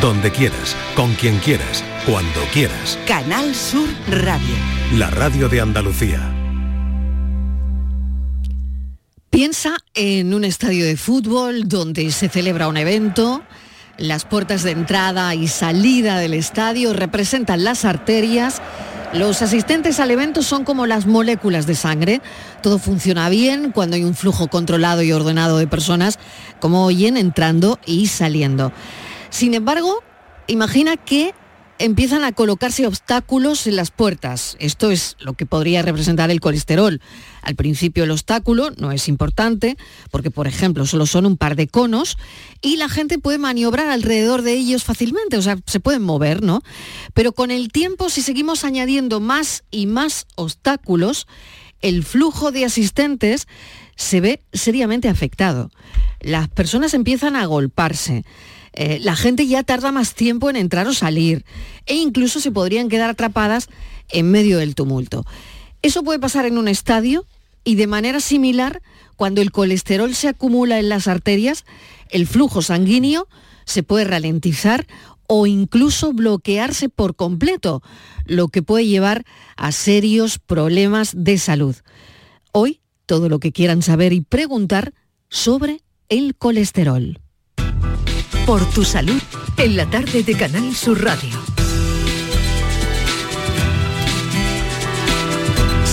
donde quieras, con quien quieras, cuando quieras. Canal Sur Radio. La radio de Andalucía. Piensa en un estadio de fútbol donde se celebra un evento. Las puertas de entrada y salida del estadio representan las arterias. Los asistentes al evento son como las moléculas de sangre. Todo funciona bien cuando hay un flujo controlado y ordenado de personas, como oyen, entrando y saliendo. Sin embargo, imagina que empiezan a colocarse obstáculos en las puertas. Esto es lo que podría representar el colesterol. Al principio el obstáculo no es importante porque, por ejemplo, solo son un par de conos y la gente puede maniobrar alrededor de ellos fácilmente, o sea, se pueden mover, ¿no? Pero con el tiempo, si seguimos añadiendo más y más obstáculos, el flujo de asistentes se ve seriamente afectado. Las personas empiezan a agolparse eh, la gente ya tarda más tiempo en entrar o salir e incluso se podrían quedar atrapadas en medio del tumulto. Eso puede pasar en un estadio y de manera similar, cuando el colesterol se acumula en las arterias, el flujo sanguíneo se puede ralentizar o incluso bloquearse por completo, lo que puede llevar a serios problemas de salud. Hoy, todo lo que quieran saber y preguntar sobre el colesterol. Por tu salud, en la tarde de Canal Sur Radio.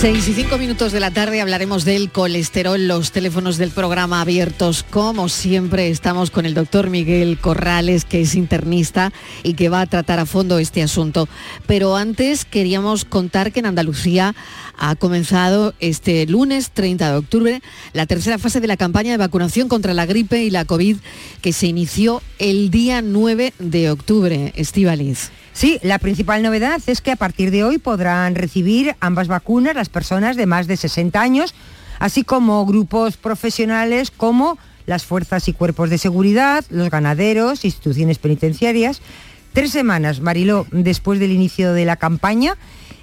6 y 5 minutos de la tarde hablaremos del colesterol, los teléfonos del programa abiertos. Como siempre, estamos con el doctor Miguel Corrales, que es internista y que va a tratar a fondo este asunto. Pero antes queríamos contar que en Andalucía ha comenzado este lunes 30 de octubre la tercera fase de la campaña de vacunación contra la gripe y la COVID que se inició el día 9 de octubre. Estivaliz. Sí, la principal novedad es que a partir de hoy podrán recibir ambas vacunas las personas de más de 60 años, así como grupos profesionales como las fuerzas y cuerpos de seguridad, los ganaderos, instituciones penitenciarias. Tres semanas, Mariló, después del inicio de la campaña,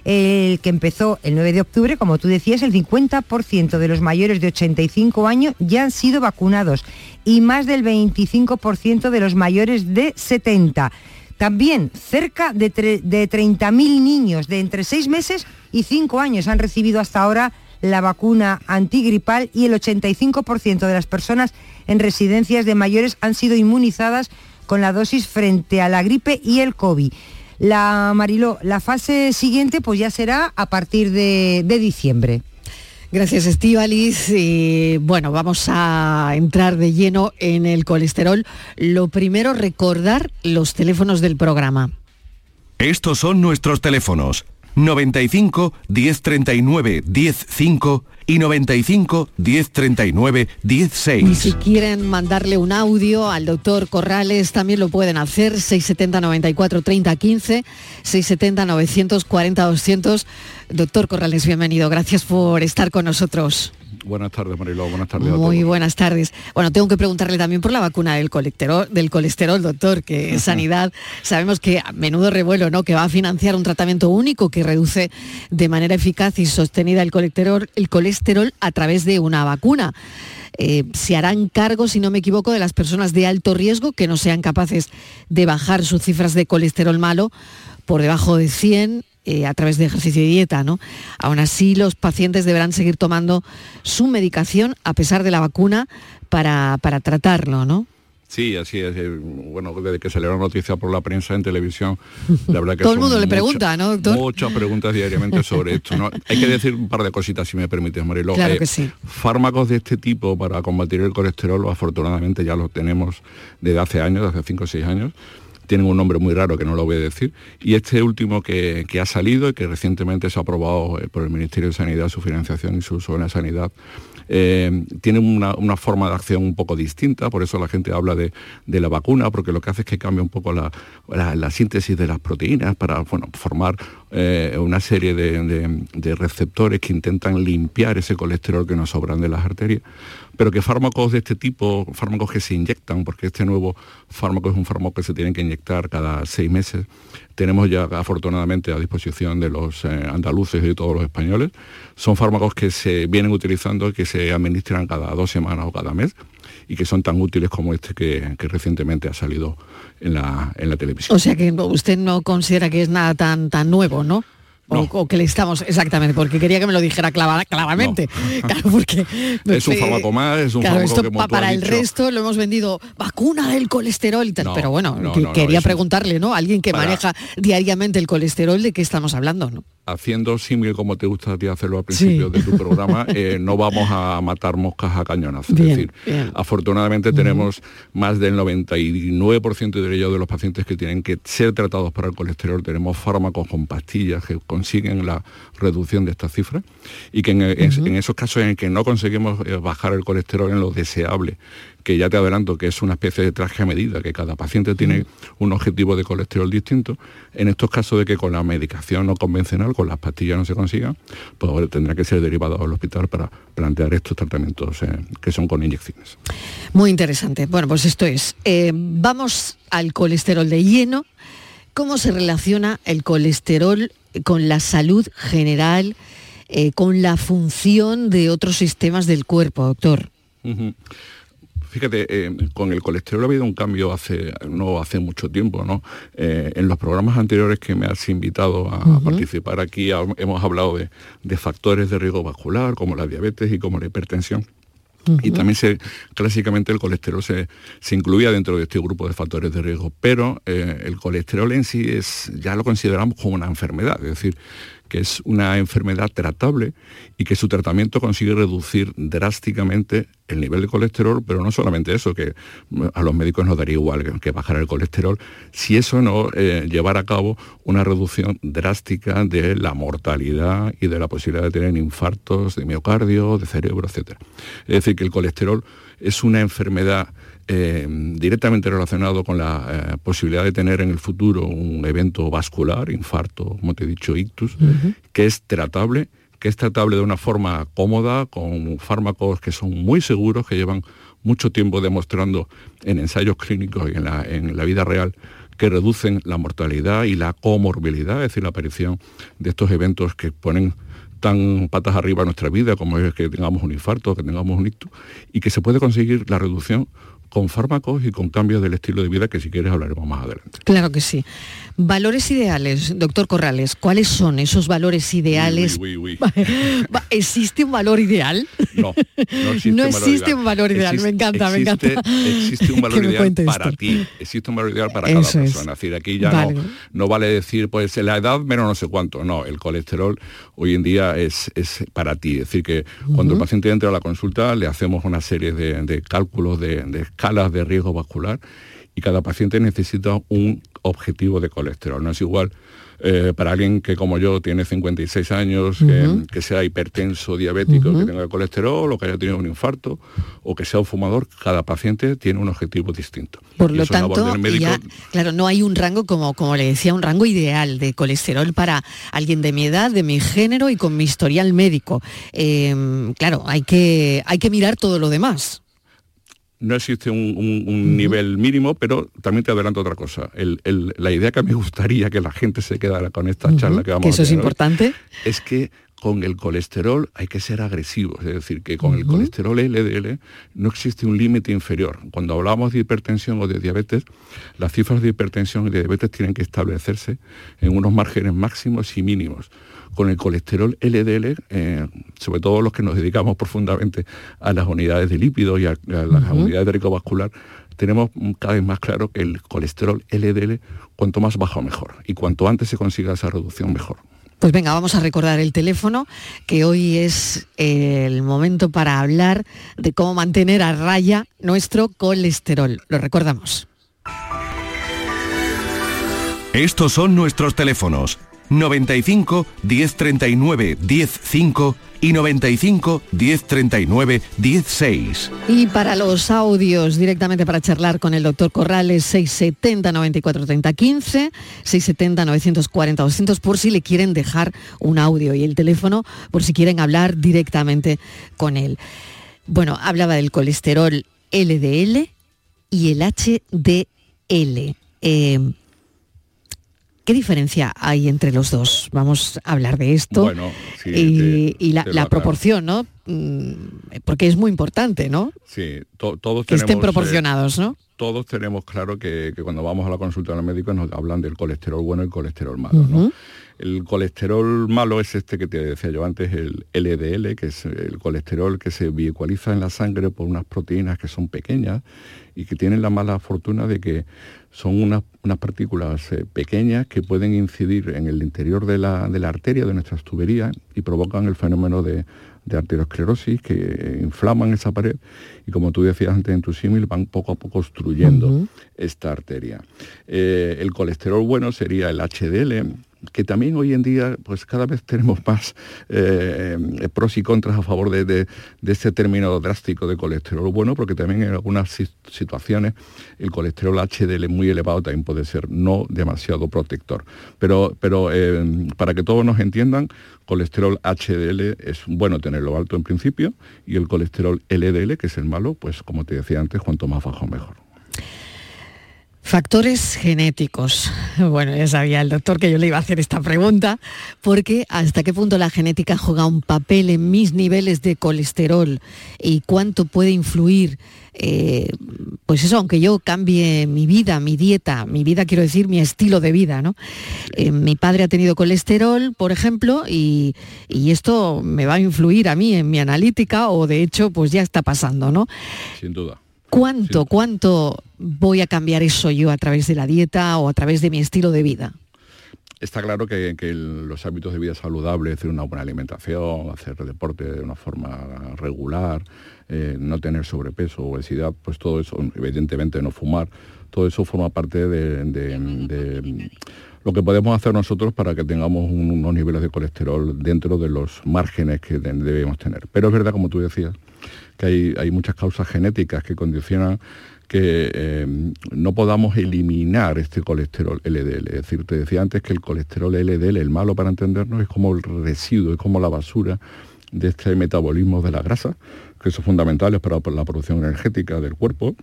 el que empezó el 9 de octubre, como tú decías, el 50% de los mayores de 85 años ya han sido vacunados y más del 25% de los mayores de 70. También cerca de, 30.000 niños de entre 6 meses y 5 años han recibido hasta ahora la vacuna antigripal y el 85% de las personas en residencias de mayores han sido inmunizadas con la dosis frente a la gripe y el COVID. La fase siguiente pues ya será a partir de, diciembre. Gracias, Estivalis. Bueno, vamos a entrar de lleno en el colesterol. Lo primero, recordar los teléfonos del programa. Estos son nuestros teléfonos. 95 1039 105 y 95 1039 16. Y si quieren mandarle un audio al doctor Corrales, también lo pueden hacer, 670 94 30 15, 670 940 200. Doctor Corrales, bienvenido, gracias por estar con nosotros. Buenas tardes, Mariló. Buenas tardes. Muy buenas tardes. Bueno, tengo que preguntarle también por la vacuna del colesterol, del colesterol, doctor, que Sanidad sabemos que a menudo revuelo, ¿no? Que va a financiar un tratamiento único que reduce de manera eficaz y sostenida el colesterol, el colesterol a través de una vacuna. Eh, se harán cargo, si no me equivoco, de las personas de alto riesgo que no sean capaces de bajar sus cifras de colesterol malo por debajo de 100 eh, a través de ejercicio y dieta. ¿no? Aún así, los pacientes deberán seguir tomando su medicación a pesar de la vacuna para, para tratarlo, ¿no? Sí, así es. Eh, bueno, desde que salió la noticia por la prensa en televisión, la verdad que todo el mundo le pregunta, ¿no, doctor? Muchas preguntas diariamente sobre esto. ¿no? Hay que decir un par de cositas, si me permites, Mariló. Claro eh, que sí. Fármacos de este tipo para combatir el colesterol, afortunadamente ya los tenemos desde hace años, desde hace 5 o 6 años tienen un nombre muy raro que no lo voy a decir, y este último que, ha salido y que recientemente se ha aprobado eh, por el Ministerio de Sanidad, su financiación y su la sanidad, eh, tiene una, forma de acción un poco distinta, por eso la gente habla de, la vacuna, porque lo que hace es que cambia un poco la, síntesis de las proteínas para formar eh, una serie de, receptores que intentan limpiar ese colesterol que nos sobran de las arterias pero que fármacos de este tipo, fármacos que se inyectan, porque este nuevo fármaco es un fármaco que se tiene que inyectar cada seis meses, tenemos ya afortunadamente a disposición de los eh, andaluces y de todos los españoles. Son fármacos que se vienen utilizando y que se administran cada dos semanas o cada mes. Y que son tan útiles como este que, que recientemente ha salido en la, en la televisión. O sea que usted no considera que es nada tan, tan nuevo, ¿no? O, que le estamos, exactamente, porque quería que me lo dijera claramente. Claro, porque, es un fármaco más, es un claro, esto que para el resto lo hemos vendido vacuna del colesterol y tal. pero bueno, quería preguntarle, ¿no? Alguien que maneja diariamente el colesterol, ¿de qué estamos hablando? ¿no? haciendo símil como te gusta a ti hacerlo al principio de tu programa, eh, no vamos a matar moscas a cañonazos. es decir, afortunadamente tenemos más del 99% de ellos de los pacientes que tienen que ser tratados para el colesterol. Tenemos fármacos con pastillas que consiguen la reducción de esta cifra y que en, esos casos en que no conseguimos eh, bajar el colesterol en lo deseable que ya te adelanto que es una especie de traje a medida, que cada paciente tiene un objetivo de colesterol distinto. En estos casos de que con la medicación no convencional, con las pastillas no se consiga, pues tendrá que ser derivado al hospital para plantear estos tratamientos eh, que son con inyecciones. Muy interesante. Bueno, pues esto es. Eh, vamos al colesterol de lleno. ¿Cómo se relaciona el colesterol con la salud general, eh, con la función de otros sistemas del cuerpo, doctor? Fíjate, eh, con el colesterol ha habido un cambio hace no hace mucho tiempo, ¿no? Eh, en los programas anteriores que me has invitado a, participar aquí hemos hablado de, factores de riesgo vascular, como la diabetes y como la hipertensión. Y también se, clásicamente el colesterol se, incluía dentro de este grupo de factores de riesgo, pero eh, el colesterol en sí es, ya lo consideramos como una enfermedad, es decir, que es una enfermedad tratable y que su tratamiento consigue reducir drásticamente el nivel de colesterol, pero no solamente eso, que a los médicos nos daría igual que, bajar el colesterol, si eso no eh, llevar a cabo una reducción drástica de la mortalidad y de la posibilidad de tener infartos de miocardio, de cerebro, etc. Es decir, que el colesterol es una enfermedad eh, directamente relacionado con la eh, posibilidad de tener en el futuro un evento vascular, infarto, como te he dicho, ictus, que es tratable, que es tratable de una forma cómoda, con fármacos que son muy seguros, que llevan mucho tiempo demostrando en ensayos clínicos y en la, en la vida real que reducen la mortalidad y la comorbilidad, es decir, la aparición de estos eventos que ponen tan patas arriba nuestra vida como es que tengamos un infarto, que tengamos un ictus, y que se puede conseguir la reducción con fármacos y con cambios del estilo de vida que si quieres hablaremos más adelante. Claro que sí. Valores ideales, doctor Corrales, ¿cuáles son esos valores ideales? ¿Existe un valor ideal? No, no existe, no un, valor existe un valor ideal. me encanta, me encanta. Existe un valor ideal para ti, existe un valor ideal para cada persona. Es. decir, aquí ya no, no, vale decir, pues la edad menos no sé cuánto. No, el colesterol hoy en día es, es para ti. Es decir, que cuando el paciente entra a la consulta le hacemos una serie de, cálculos de, de escalas de riesgo vascular y cada paciente necesita un objetivo de colesterol. No es igual eh, para alguien que como yo tiene 56 años, que, sea hipertenso, diabético, que tenga colesterol o que haya tenido un infarto o que sea un fumador, cada paciente tiene un objetivo distinto. Por lo tanto, claro, no hay un rango, como, como le decía, un rango ideal de colesterol para alguien de mi edad, de mi género y con mi historial médico. Em, claro, hay que, hay que mirar todo lo demás no existe un, nivel mínimo, pero también te adelanto otra cosa. la idea que me gustaría que la gente se quedara con esta charla que vamos ¿Que eso es importante? es que con el colesterol hay que ser agresivos, es decir, que con el colesterol LDL no existe un límite inferior. Cuando hablamos de hipertensión o de diabetes, las cifras de hipertensión y de diabetes tienen que establecerse en unos márgenes máximos y mínimos con el colesterol LDL, eh, sobre todo los que nos dedicamos profundamente a las unidades de lípidos y a, las unidades de rico vascular, tenemos cada vez más claro que el colesterol LDL, cuanto más bajo mejor. Y cuanto antes se consiga esa reducción, mejor. Pues venga, vamos a recordar el teléfono, que hoy es el momento para hablar de cómo mantener a raya nuestro colesterol. Lo recordamos. Estos son nuestros teléfonos 95 1039 105 y 95 1039 16. Y para los audios directamente para charlar con el doctor Corrales 670 94 30 15, 670 940 200 por si le quieren dejar un audio y el teléfono por si quieren hablar directamente con él. Bueno, hablaba del colesterol LDL y el HDL. Eh, ¿Qué diferencia hay entre los dos? Vamos a hablar de esto. y, la, proporción, ¿no? Mm, porque es muy importante, ¿no? Sí, todos que estén proporcionados, ¿no? Todos tenemos claro que, cuando vamos a la consulta del médico nos hablan del colesterol bueno y el colesterol malo, ¿no? El colesterol malo es este que te decía yo antes, el LDL, que es el colesterol que se vehicualiza en la sangre por unas proteínas que son pequeñas y que tienen la mala fortuna de que son unas, partículas eh, pequeñas que pueden incidir en el interior de la, arteria, de nuestras tuberías, y provocan el fenómeno de, arteriosclerosis que inflaman esa pared y como tú decías antes en tu símil van poco a poco obstruyendo esta arteria. Eh, el colesterol bueno sería el HDL, que también hoy en día pues cada vez tenemos más eh, pros y contras a favor de, de, este término drástico de colesterol bueno, porque también en algunas situaciones el colesterol HDL muy elevado también puede ser no demasiado protector. Pero, pero eh, para que todos nos entiendan, colesterol HDL es bueno tenerlo alto en principio y el colesterol LDL, que es el malo, pues como te decía antes, cuanto más bajo mejor. Factores genéticos. Bueno, ya sabía el doctor que yo le iba a hacer esta pregunta, porque hasta qué punto la genética juega un papel en mis niveles de colesterol y cuánto puede influir, eh, pues eso, aunque yo cambie mi vida, mi dieta, mi vida quiero decir mi estilo de vida, ¿no? Eh, mi padre ha tenido colesterol, por ejemplo, y, y esto me va a influir a mí en mi analítica o de hecho pues ya está pasando, ¿no? Sin duda. ¿Cuánto, cuánto voy a cambiar eso yo a través de la dieta o a través de mi estilo de vida? Está claro que, los hábitos de vida saludables, es decir, una buena alimentación, hacer deporte de una forma regular, eh, no tener sobrepeso, obesidad, pues todo eso, evidentemente no fumar, todo eso forma parte de, lo que podemos hacer nosotros para que tengamos unos niveles de colesterol dentro de los márgenes que debemos tener. Pero es verdad, como tú decías, que hay, muchas causas genéticas que condicionan que eh, no podamos eliminar este colesterol LDL. Es decir, te decía antes que el colesterol LDL, el malo para entendernos, es como el residuo, es como la basura de este metabolismo de la grasa, que son fundamentales para la producción energética del cuerpo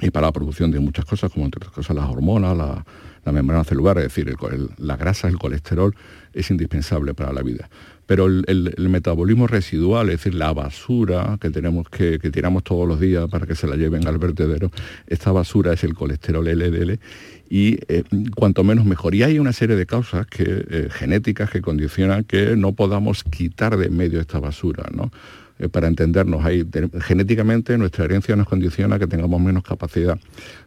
y para la producción de muchas cosas, como entre otras cosas las hormonas, la, membrana celular, es decir, la grasa, el colesterol es indispensable para la vida pero el, metabolismo residual, es decir, la basura que tenemos que, tiramos todos los días para que se la lleven al vertedero, esta basura es el colesterol LDL y eh, cuanto menos mejor. Y hay una serie de causas que, eh, genéticas que condicionan que no podamos quitar de medio esta basura, ¿no? Eh, para entendernos, hay, genéticamente nuestra herencia nos condiciona que tengamos menos capacidad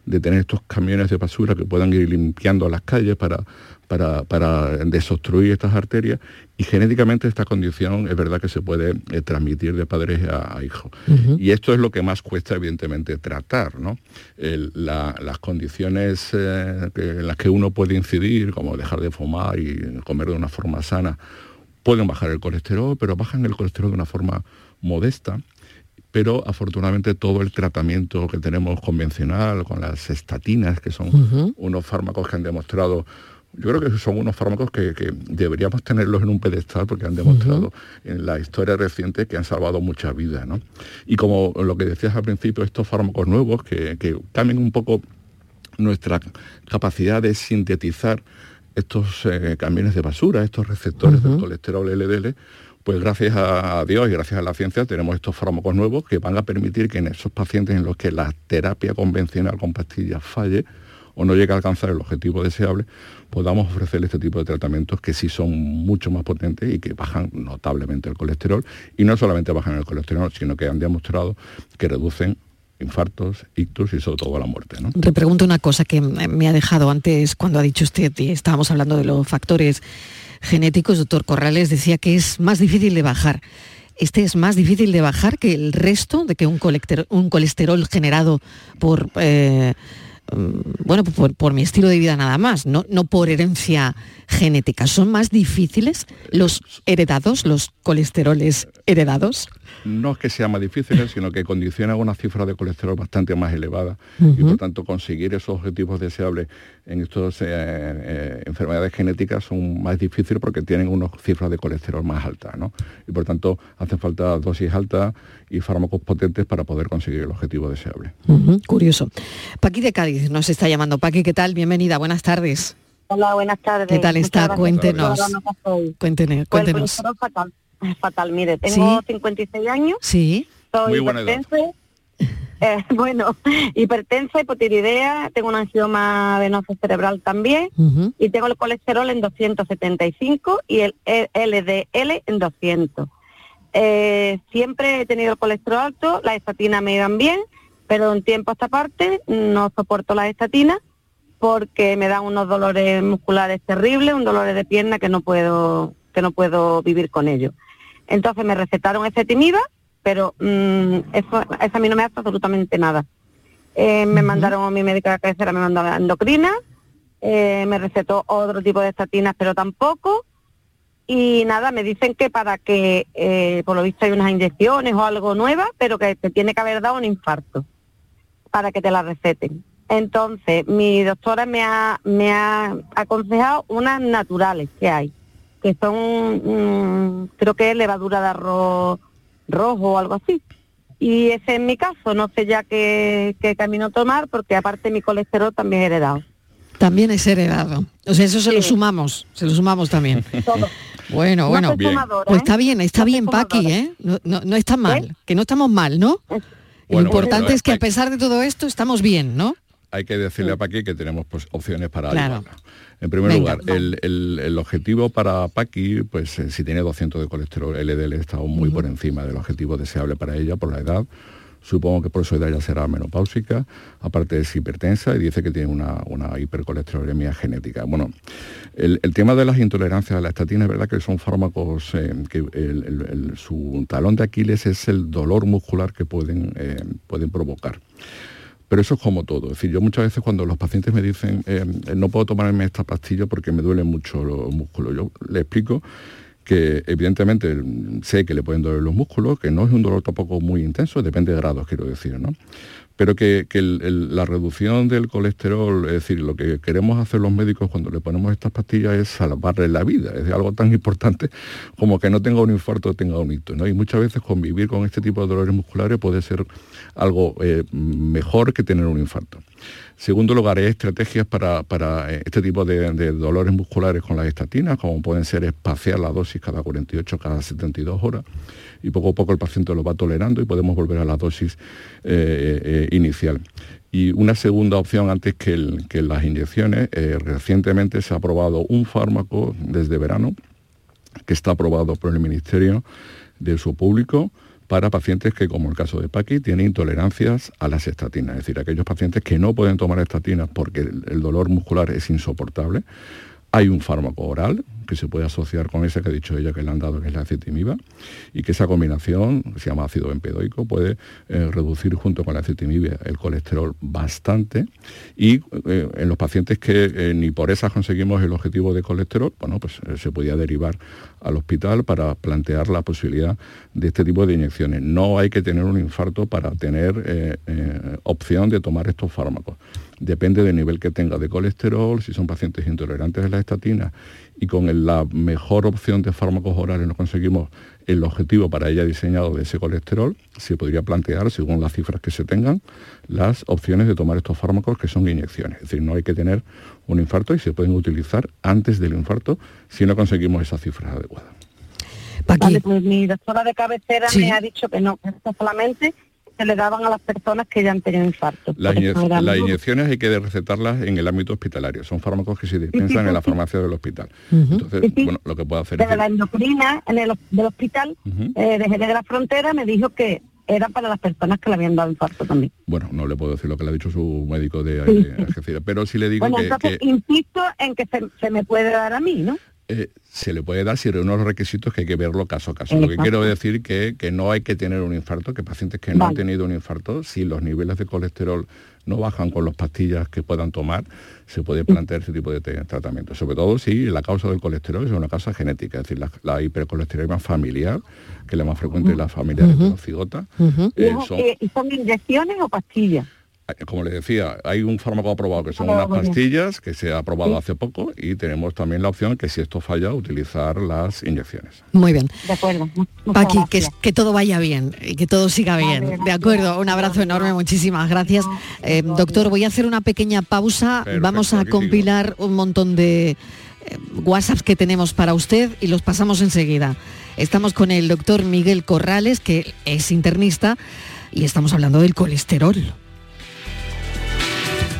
de tener estos camiones de basura que puedan ir limpiando las calles para para, desobstruir estas arterias y genéticamente esta condición es verdad que se puede eh, transmitir de padres a, hijos. Y esto es lo que más cuesta evidentemente tratar, ¿no? las condiciones eh, en las que uno puede incidir, como dejar de fumar y comer de una forma sana, pueden bajar el colesterol, pero bajan el colesterol de una forma modesta pero afortunadamente todo el tratamiento que tenemos convencional con las estatinas, que son unos fármacos que han demostrado yo creo que son unos fármacos que, deberíamos tenerlos en un pedestal porque han demostrado en la historia reciente que han salvado muchas vidas. ¿no? Y como lo que decías al principio, estos fármacos nuevos que, cambian un poco nuestra capacidad de sintetizar estos eh, camiones de basura, estos receptores del colesterol LDL, pues gracias a Dios y gracias a la ciencia tenemos estos fármacos nuevos que van a permitir que en esos pacientes en los que la terapia convencional con pastillas falle, o no llega a alcanzar el objetivo deseable, podamos ofrecerle este tipo de tratamientos que sí son mucho más potentes y que bajan notablemente el colesterol. Y no solamente bajan el colesterol, sino que han demostrado que reducen infartos, ictus y sobre todo la muerte. ¿no? Te pregunto una cosa que me ha dejado antes cuando ha dicho usted, y estábamos hablando de los factores genéticos, doctor Corrales decía que es más difícil de bajar. Este es más difícil de bajar que el resto, de que un colesterol, un colesterol generado por eh, Mm, bueno, por, mi estilo de vida nada más, no, no por herencia genética. ¿Son más difíciles los heredados, los colesteroles heredados? No es que sea más difícil, sino que condiciona una cifra de colesterol bastante más elevada y por tanto conseguir esos objetivos deseables en estas eh, eh, enfermedades genéticas son más difíciles porque tienen unas cifras de colesterol más altas, ¿no? Y por tanto hacen falta dosis altas y fármacos potentes para poder conseguir el objetivo deseable. Curioso. Paqui de Cádiz nos está llamando. Paqui, ¿qué tal? Bienvenida, buenas tardes. Hola, buenas tardes. ¿Qué tal está? Cuéntenos. Cuéntenos, Pues cuéntenos. Fatal. Mire, tengo Sí. 56 años, Sí. soy Muy buena edad. hipertensa, eh, bueno, hipertensa, hipotiroidea, tengo un angioma venoso cerebral también y tengo el colesterol en 275 y el LDL en 200. Eh, siempre he tenido el colesterol alto, las estatinas me iban bien, pero de un tiempo a esta parte no soporto las estatinas porque me dan unos dolores musculares terribles, un dolor de pierna que no puedo que no puedo vivir con ellos. Entonces me recetaron ezetimiba, pero mm, eso, eso a mí no me hace absolutamente nada. Eh, me mandaron a mi médica de cabecera, me mandó endocrina, eh, me recetó otro tipo de estatinas, pero tampoco. Y nada, me dicen que para que, eh, por lo visto hay unas inyecciones o algo nueva, pero que te tiene que haber dado un infarto para que te la receten. Entonces, mi doctora me ha, me ha aconsejado unas naturales que hay, que son, mm, creo que es levadura de arroz rojo o algo así. Y ese es mi caso, no sé ya qué, qué camino tomar, porque aparte mi colesterol también es heredado. También es heredado. O sea, eso se lo sumamos, se lo sumamos también. Todo. Bueno, No bueno. Pues ¿eh? está bien, está No bien, Paqui. ¿eh? No, no, no está mal, que no estamos mal, ¿no? Lo importante bueno, es que a pesar de todo esto estamos bien, ¿no? Hay que decirle a Paqui que tenemos pues, opciones para Claro. ayudarla. En primer Venga, lugar, el, el- el objetivo para Paqui, pues eh, si tiene 200 de colesterol LDL está muy por encima del objetivo deseable para ella por la edad. Supongo que por su edad ya será menopáusica, aparte es hipertensa y dice que tiene una, una hipercolesterolemia genética. Bueno, el, el tema de las intolerancias a la estatina es verdad que son fármacos eh, que su talón de Aquiles es el dolor muscular que pueden, eh, pueden provocar. Pero eso es como todo. Es decir, yo muchas veces cuando los pacientes me dicen eh, no puedo tomarme esta pastilla porque me duelen mucho los músculos, yo le explico que evidentemente sé que le pueden doler los músculos, que no es un dolor tampoco muy intenso, depende de grados, quiero decir, ¿no? Pero que, que la reducción del colesterol, es decir, lo que queremos hacer los médicos cuando le ponemos estas pastillas es salvarle la vida, es algo tan importante como que no tenga un infarto o tenga un hito, ¿no? Y muchas veces convivir con este tipo de dolores musculares puede ser algo eh, mejor que tener un infarto. Segundo lugar, hay estrategias para, para, eh, este tipo de, dolores musculares con las estatinas, como pueden ser espaciar la dosis cada 48, cada 72 horas, y poco a poco el paciente lo va tolerando y podemos volver a la dosis eh, eh, inicial. Y una segunda opción antes que, las inyecciones, recientemente se ha aprobado un fármaco desde verano, que está aprobado por el Ministerio de Uso Público para pacientes que, como el caso de Paqui, tienen intolerancias a las estatinas, es decir, aquellos pacientes que no pueden tomar estatinas porque el dolor muscular es insoportable. Hay un fármaco oral que se puede asociar con ese que ha dicho ella que le han dado, que es la acetimib, y que esa combinación, que se llama ácido bempedoico, puede eh, reducir junto con la acetimib el colesterol bastante. Y eh, en los pacientes que eh, ni por esas conseguimos el objetivo de colesterol, bueno, pues se podía derivar al hospital para plantear la posibilidad de este tipo de inyecciones. No hay que tener un infarto para tener opción de tomar estos fármacos. Depende del nivel que tenga de colesterol, si son pacientes intolerantes a la estatina y con el- la mejor opción de fármacos orales no conseguimos el objetivo para ella diseñado de ese colesterol, se podría plantear, según las cifras que se tengan, las opciones de tomar estos fármacos que son inyecciones. Es decir, no hay que tener un infarto y se pueden utilizar antes del infarto si no conseguimos esas cifras adecuadas. Vale, pues mi doctora de cabecera Sí. me ha dicho que no, que esto solamente se le daban a las personas que ya han tenido infarto. Las, inye- inyecciones hay que recetarlas en el ámbito hospitalario. Son fármacos que se dispensan en la farmacia del hospital. Entonces, Sí, sí. bueno, lo que puedo hacer es... de la endocrina en el, del hospital eh, de Jerez de la Frontera me dijo que era para las personas que le habían dado infarto también. Bueno, no le puedo decir lo que le ha dicho su médico de, Sí. de Algeciras, pero sí le digo Bueno, que, entonces que, insisto en que se, se me puede dar a mí, ¿no? Eh, se le puede dar si reúne los requisitos que hay que verlo caso a caso. Lo que quiero decir que, que no hay que tener un infarto, que pacientes que no han tenido un infarto, si los niveles de colesterol no bajan con las pastillas que puedan tomar, se puede plantear ese tipo de tratamiento. Sobre todo si la causa del colesterol es una causa genética, es decir, la, la hipercolesterolemia familiar, que es la más frecuente en las familias de cigota, Ujú. Y, eh, es- son, eh, ¿y son inyecciones o pastillas? Como le decía, hay un fármaco aprobado que son unas pastillas que se ha aprobado hace poco y tenemos también la opción que si esto falla, utilizar las inyecciones. Muy bien. De acuerdo. Paqui, que, que, todo vaya bien y que todo siga bien. De acuerdo, un abrazo enorme, muchísimas gracias. Eh, doctor, voy a hacer una pequeña pausa. Vamos a compilar un montón de eh, WhatsApps que tenemos para usted y los pasamos enseguida. Estamos con el doctor Miguel Corrales, que es internista, y estamos hablando del colesterol.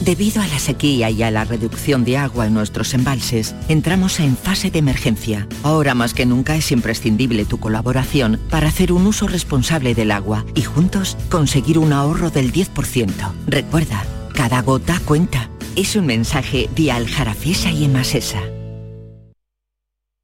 Debido a la sequía y a la reducción de agua en nuestros embalses, entramos en fase de emergencia. Ahora más que nunca es imprescindible tu colaboración para hacer un uso responsable del agua y juntos conseguir un ahorro del 10%. Recuerda, cada gota cuenta. Es un mensaje de Aljarafesa y Emasesa.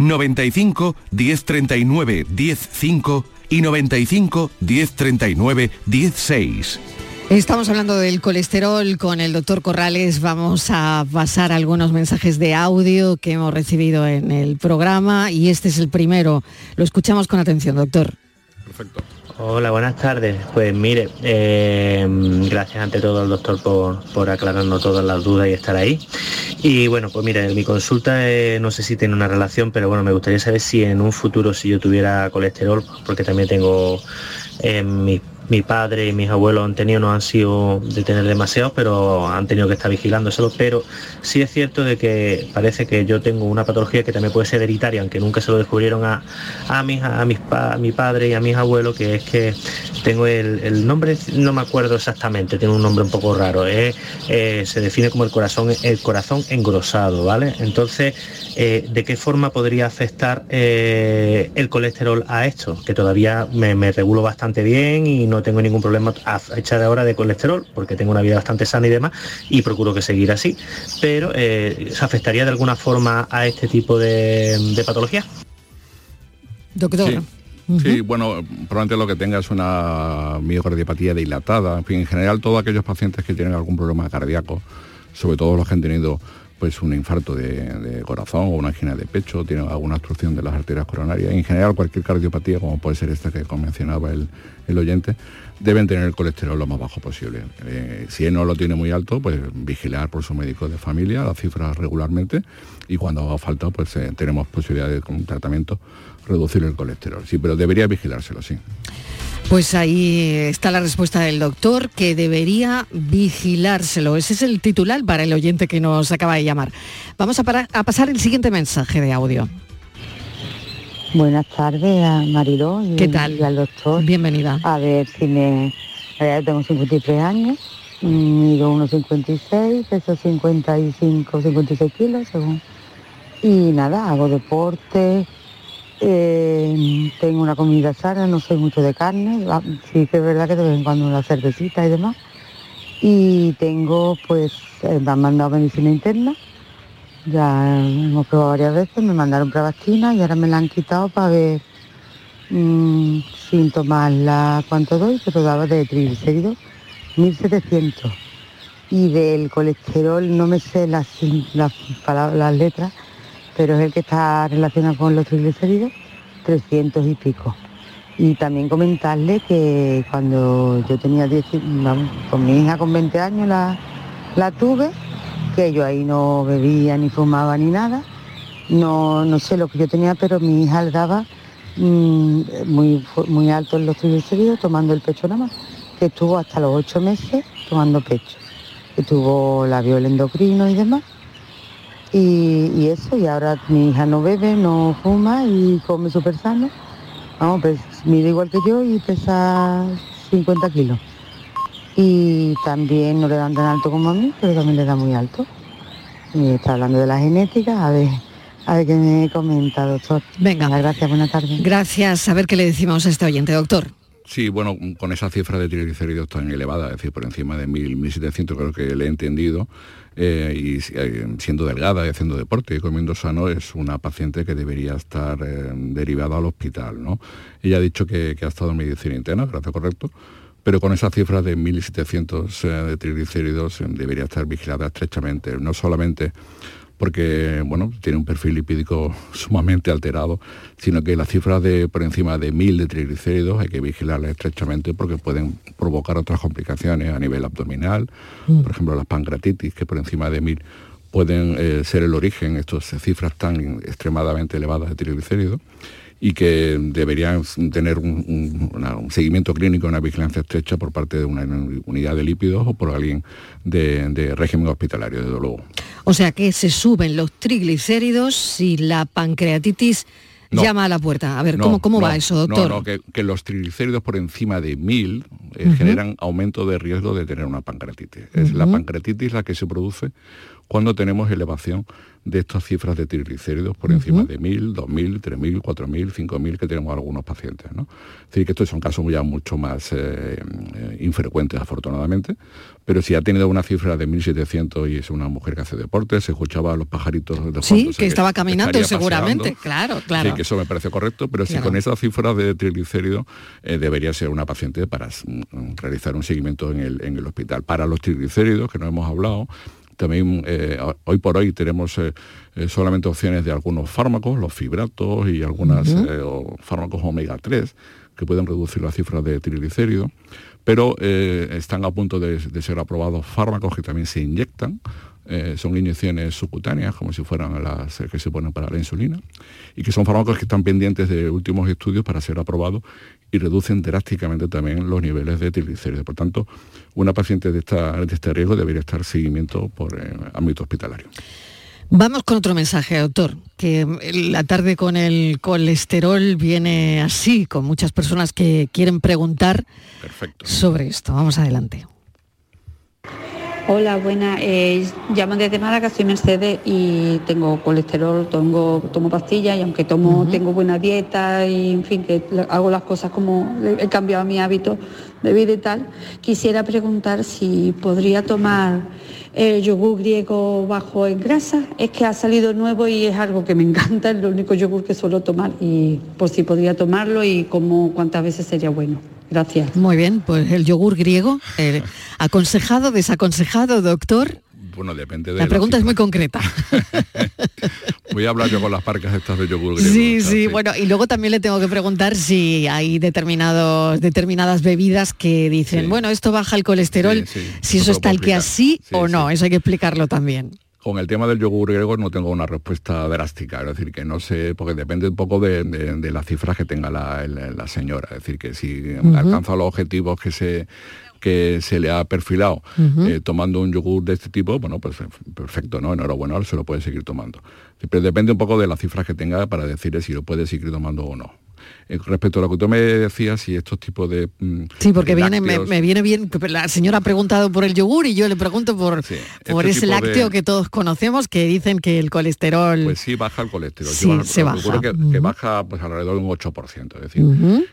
95 1039 105 y 95 1039 16. Estamos hablando del colesterol con el doctor Corrales. Vamos a pasar algunos mensajes de audio que hemos recibido en el programa y este es el primero. Lo escuchamos con atención, doctor. Perfecto. Hola, buenas tardes. Pues mire, eh, gracias ante todo al doctor por, por, aclararnos todas las dudas y estar ahí. Y bueno, pues mire, mi consulta no sé si tiene una relación, pero bueno, me gustaría saber si en un futuro si yo tuviera colesterol, porque también tengo eh, mis mi padre y mis abuelos han tenido, no han sido de tener demasiado, pero han tenido que estar vigilándoselo. Pero sí es cierto de que parece que yo tengo una patología que también puede ser hereditaria, aunque nunca se lo descubrieron a, a, mis, a, mis, mi padre y a mis abuelos, que es que tengo el, nombre, no me acuerdo exactamente, tiene un nombre un poco raro, eh, se define como el corazón, el corazón engrosado, ¿vale? Entonces, eh, ¿de qué forma podría afectar eh, el colesterol a esto? Que todavía me, me regulo bastante bien y no tengo ningún problema a fecha de ahora de colesterol, porque tengo una vida bastante sana y demás, y procuro que seguir así. Pero, eh, ¿se afectaría de alguna forma a este tipo de, patología? Doctor. Sí. bueno, probablemente lo que tenga es una miocardiopatía dilatada. En fin, en general, todos aquellos pacientes que tienen algún problema cardíaco, sobre todo los que han tenido pues un infarto de, corazón o una angina de pecho, tiene alguna obstrucción de las arterias coronarias. En general, cualquier cardiopatía, como puede ser esta que mencionaba el, oyente, deben tener el colesterol lo más bajo posible. Eh, si él no lo tiene muy alto, pues vigilar por su médico de familia las cifras regularmente y cuando haga falta, pues eh, tenemos posibilidad con un tratamiento reducir el colesterol. Sí, pero debería vigilárselo, sí. Pues ahí está la respuesta del doctor, que debería vigilárselo. Ese es el titular para el oyente que nos acaba de llamar. Vamos a, pasar el siguiente mensaje de audio. Buenas tardes a Mariló y, ¿Qué tal? y al doctor. Bienvenida. A ver si me... eh, Tengo 53 años, mido 1,56, peso 55, 56 kilos según. Y nada, hago deporte, eh, tengo una comida sana, no soy mucho de carne, sí que es verdad que de vez en cuando una cervecita y demás. Y tengo, pues, eh, me han mandado medicina interna, ya hemos probado varias veces, me mandaron pravastina y ahora me la han quitado para ver mm, sin tomarla cuánto doy, pero daba de triglicéridos 1700. Y del colesterol no me sé las, las, palabras- las letras, pero es el que está relacionado con los triglicéridos, 300 y pico. Y también comentarle que cuando yo tenía 10, vamos, con mi hija con 20 años la, la tuve, que yo ahí no bebía ni fumaba ni nada. No, no sé lo que yo tenía, pero mi hija le daba mm, muy, muy alto en los triglicéridos tomando el pecho nada más, que estuvo hasta los ocho meses tomando pecho. Que tuvo labio endocrino y demás. Y, y eso, y ahora mi hija no bebe, no fuma y come súper sano. Vamos, pues mide igual que yo y pesa 50 kilos. Y también no le dan tan alto como a mí, pero también le da muy alto. Y está hablando de la genética, a ver, a ver qué me comenta, doctor. Venga. Gracias, buenas tardes. Gracias. A ver qué le decimos a este oyente, doctor. Sí, bueno, con esa cifra de triglicéridos tan elevada, es decir, por encima de 1.000, 1.700 creo que le he entendido, eh, y eh, siendo delgada y haciendo deporte y comiendo sano, es una paciente que debería estar eh, derivada al hospital, ¿no? Ella ha dicho que, que ha estado en medicina interna, gracias, correcto, pero con esa cifra de 1.700 eh, de triglicéridos debería estar vigilada estrechamente, no solamente porque bueno, tiene un perfil lipídico sumamente alterado, sino que las cifras de por encima de 1000 de triglicéridos hay que vigilarlas estrechamente porque pueden provocar otras complicaciones a nivel abdominal, por ejemplo las pancreatitis que por encima de 1000 pueden eh, ser el origen estas cifras tan extremadamente elevadas de triglicéridos y que deberían tener un, un- una- un seguimiento clínico, una vigilancia estrecha por parte de una unidad de lípidos o por alguien de, de régimen hospitalario, desde luego. O sea que se suben los triglicéridos si la pancreatitis No. llama a la puerta. A ver, No, ¿cómo, cómo no, va eso, doctor? No, no, que, que los triglicéridos por encima de 1000 eh, generan aumento de riesgo de tener una pancreatitis. Es la pancreatitis la que se produce cuando tenemos elevación de estas cifras de triglicéridos por encima de 1000, 2000, 3000, 4000, 5000 que tenemos algunos pacientes. ¿no? Es decir, que estos son casos ya mucho más eh, eh, infrecuentes, afortunadamente, pero si ha tenido una cifra de 1700 y es una mujer que hace deporte, se escuchaba a los pajaritos de fondo, Sí, o sea que estaba caminando seguramente. paseando. Claro, claro. Sí, que eso me parece correcto, pero si con esa cifra de triglicéridos eh, debería ser una paciente para mm, realizar un seguimiento en el, en el hospital. Para los triglicéridos, que no hemos hablado, también eh, hoy por hoy tenemos eh, eh, solamente opciones de algunos fármacos, los fibratos y algunos fármacos omega 3 que pueden reducir las cifras de triglicéridos, pero están a punto de, de ser aprobados fármacos que también se inyectan, eh, son inyecciones subcutáneas, como si fueran las que se ponen para la insulina, y que son fármacos que están pendientes de últimos estudios para ser aprobados y reducen drásticamente también los niveles de triglicéridos. Por tanto, una paciente de, esta, de este riesgo debería estar seguimiento por eh, ámbito hospitalario. Vamos con otro mensaje, doctor, que la tarde con el colesterol viene así, con muchas personas que quieren preguntar sobre esto. Vamos adelante. Hola, buena. eh, llamo desde Málaga, soy Mercedes y tengo colesterol, tengo, tomo pastillas y aunque tomo, tengo buena dieta y en fin, que hago las cosas como he cambiado mi hábito de vida y tal, quisiera preguntar si podría tomar el yogur griego bajo en grasa. Es que ha salido nuevo y es algo que me encanta, es lo único yogur que suelo tomar y por si podría tomarlo y cómo, cuántas veces sería bueno. Gracias. Muy bien, pues el yogur griego, eh, aconsejado, desaconsejado, doctor. Bueno, depende de La pregunta es muy concreta. Voy a hablar yo con las parcas estas de yogur griego. Sí, sí, bueno, y luego también le tengo que preguntar si hay determinados, determinadas bebidas que dicen, bueno, esto baja el colesterol, Sí, si eso el puedo que así o no, eso hay que explicarlo también. Con el tema del yogur griego no tengo una respuesta drástica, es decir, que no sé, porque depende un poco de, de- de las cifras que tenga la, la señora, es decir, que si alcanza los objetivos que se que se le ha perfilado eh, tomando un yogur de este tipo, bueno, pues perfecto, ¿no? Enhorabuena, se lo puede seguir tomando. Pero depende un poco de las cifras que tenga para decirle si lo puede seguir tomando o no. Eh, respecto a lo que tú me decías, si estos tipos de... mm, Sí, porque de viene, me, viene bien, la señora ha preguntado por el yogur y yo le pregunto por, por este ese tipo de- lácteo que todos conocemos que dicen que el colesterol... Pues sí, baja el colesterol. Sí, baja- se baja. Que, que baja pues alrededor de un 8%. Es decir,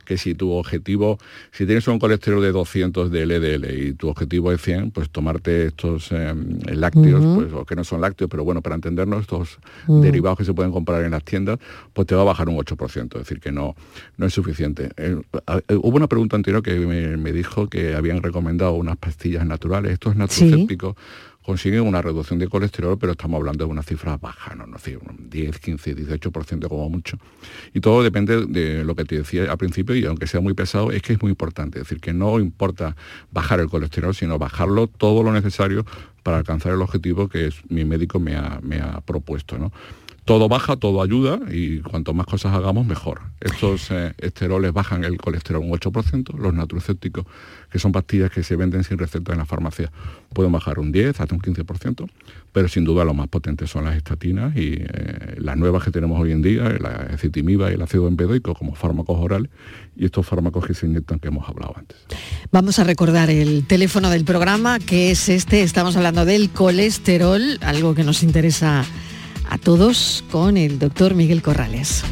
que si tu objetivo, si tienes un colesterol de 200 de LDL y tu objetivo es 100, pues tomarte estos eh, lácteos, pues o que no son lácteos, pero bueno, para entendernos, estos Mm. derivados que se pueden comprar en las tiendas, pues te va a bajar un 8%. Es decir, que no, no es suficiente. Eh, eh, hubo una pregunta anterior que me, me dijo que habían recomendado unas pastillas naturales. Estos nutracépticos consiguen una reducción de colesterol, pero estamos hablando de unas cifras bajas, no, no sé, un 10, 15, 18% como mucho. Y todo depende de lo que te decía al principio, y aunque sea muy pesado, es que es muy importante. Es decir, que no importa bajar el colesterol, sino bajarlo todo lo necesario para alcanzar el objetivo que es- mi médico me ha, me ha propuesto. ¿no? Todo baja, todo ayuda y cuanto más cosas hagamos, mejor. Estos eh, esteroles bajan el colesterol un 8%, los nutracépticos, que son pastillas que se venden sin receta en la farmacia, pueden bajar un 10 hasta un 15%, pero sin duda lo más potentes son las estatinas y eh, las nuevas que tenemos hoy en día, la ezetimiba y el ácido empedoico como fármacos orales y estos fármacos que se inyectan que hemos hablado antes. Vamos a recordar el teléfono del programa, que es este, estamos hablando del colesterol, algo que nos interesa a todos, con el doctor Miguel Corrales.